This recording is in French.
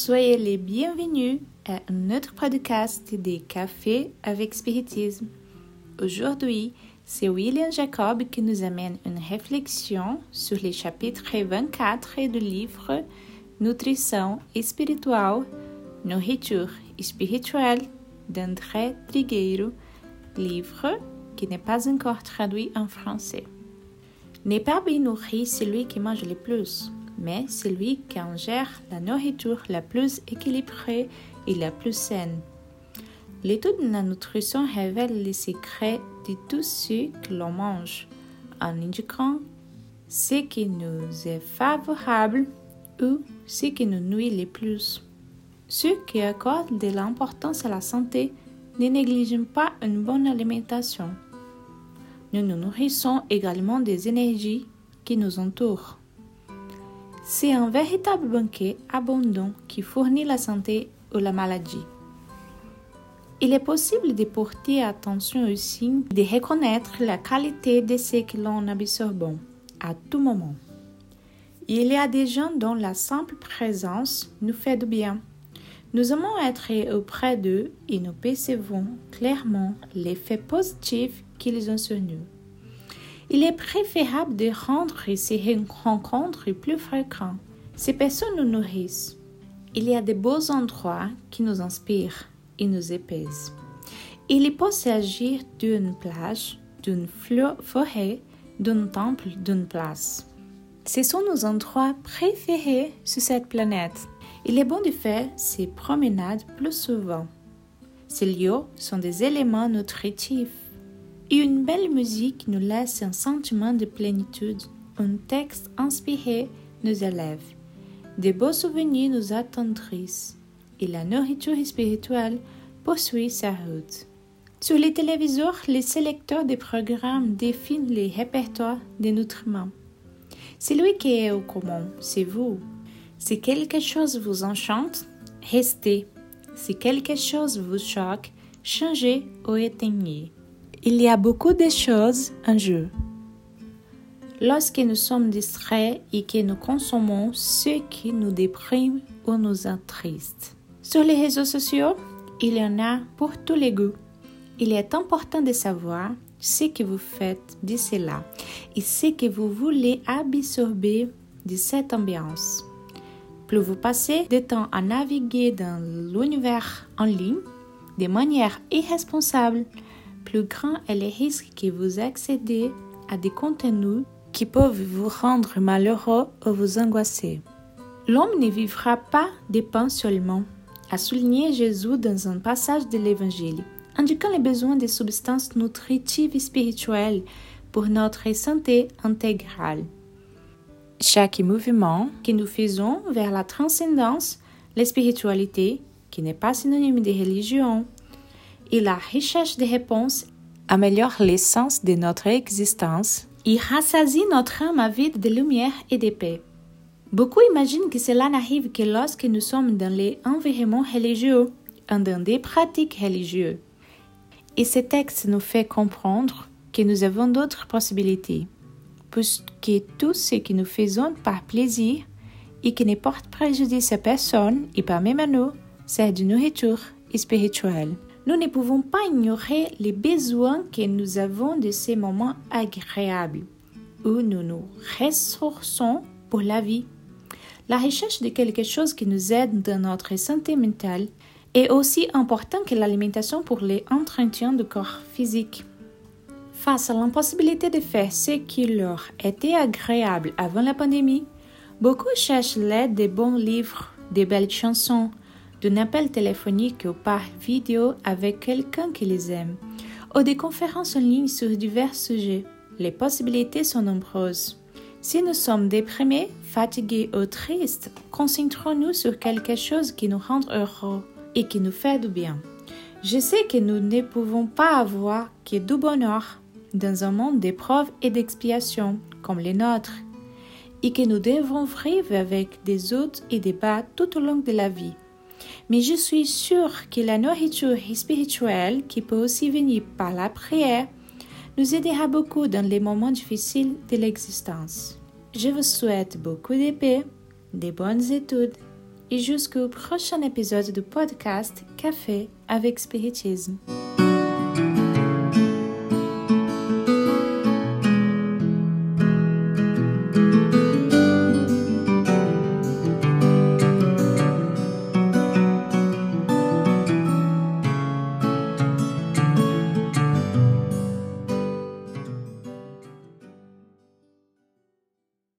Soyez les bienvenus à un autre podcast des Cafés avec Spiritisme. Aujourd'hui, c'est William Jacob qui nous amène une réflexion sur les chapitres 24 du livre Nutrition spirituelle, nourriture spirituelle d'André Trigueiro, livre qui n'est pas encore traduit en français. N'est pas bien nourri celui qui mange le plus, mais celui qui ingère la nourriture la plus équilibrée et la plus saine. L'étude de la nutrition révèle les secrets de tout ce que l'on mange, en indiquant ce qui nous est favorable ou ce qui nous nuit le plus. Ceux qui accordent de l'importance à la santé ne négligent pas une bonne alimentation. Nous nous nourrissons également des énergies qui nous entourent. C'est un véritable banquet abondant qui fournit la santé ou la maladie. Il est possible de porter attention aussi de reconnaître la qualité de ce que l'on absorbe à tout moment. Il y a des gens dont la simple présence nous fait du bien. Nous aimons être auprès d'eux et nous percevons clairement l'effet positif qu'ils ont sur nous. Il est préférable de rendre ces rencontres plus fréquentes. Ces personnes nous nourrissent. Il y a de beaux endroits qui nous inspirent et nous épaisent. Il peut s'agir d'une plage, d'une forêt, d'un temple, d'une place. Ce sont nos endroits préférés sur cette planète. Il est bon de faire ces promenades plus souvent. Ces lieux sont des éléments nutritifs. Une belle musique nous laisse un sentiment de plénitude. Un texte inspiré nous élève. Des beaux souvenirs nous attendrissent. Et la nourriture spirituelle poursuit sa route. Sur les téléviseurs, les sélecteurs des programmes définissent les répertoires des nutriments. Celui qui est au commun, c'est vous. Si quelque chose vous enchante, restez. Si quelque chose vous choque, changez ou éteignez. Il y a beaucoup de choses en jeu. Lorsque nous sommes distraits et que nous consommons ce qui nous déprime ou nous attriste. Sur les réseaux sociaux, il y en a pour tous les goûts. Il est important de savoir ce que vous faites de cela et ce que vous voulez absorber de cette ambiance. Plus vous passez de temps à naviguer dans l'univers en ligne de manière irresponsable, plus grand est le risque que vous accédez à des contenus qui peuvent vous rendre malheureux ou vous angoisser. L'homme ne vivra pas de pain seulement, a souligné Jésus dans un passage de l'Évangile indiquant les besoins de substances nutritives et spirituelles pour notre santé intégrale. Chaque mouvement que nous faisons vers la transcendance, la spiritualité, qui n'est pas synonyme de religion, et la recherche des réponses améliore l'essence de notre existence et rassasie notre âme avide de lumière et de paix. Beaucoup imaginent que cela n'arrive que lorsque nous sommes dans les environnements religieux, dans des pratiques religieuses. Et ce texte nous fait comprendre que nous avons d'autres possibilités, puisque tout ce que nous faisons par plaisir et qui ne porte préjudice à personne et pas même à nous, c'est de nourriture spirituelle. Nous ne pouvons pas ignorer les besoins que nous avons de ces moments agréables où nous nous ressourçons pour la vie. La recherche de quelque chose qui nous aide dans notre santé mentale est aussi important que l'alimentation pour les entretiens du corps physique. Face à l'impossibilité de faire ce qui leur était agréable avant la pandémie, beaucoup cherchent l'aide des bons livres, des belles chansons, d'un appel téléphonique ou par vidéo avec quelqu'un qui les aime, ou des conférences en ligne sur divers sujets. Les possibilités sont nombreuses. Si nous sommes déprimés, fatigués ou tristes, concentrons-nous sur quelque chose qui nous rend heureux et qui nous fait du bien. Je sais que nous ne pouvons pas avoir que du bonheur dans un monde d'épreuves et d'expiations comme les nôtres, et que nous devons vivre avec des hauts et des bas tout au long de la vie. Mais je suis sûre que la nourriture spirituelle, qui peut aussi venir par la prière, nous aidera beaucoup dans les moments difficiles de l'existence. Je vous souhaite beaucoup de paix, de bonnes études et jusqu'au prochain épisode du podcast Café avec Spiritisme.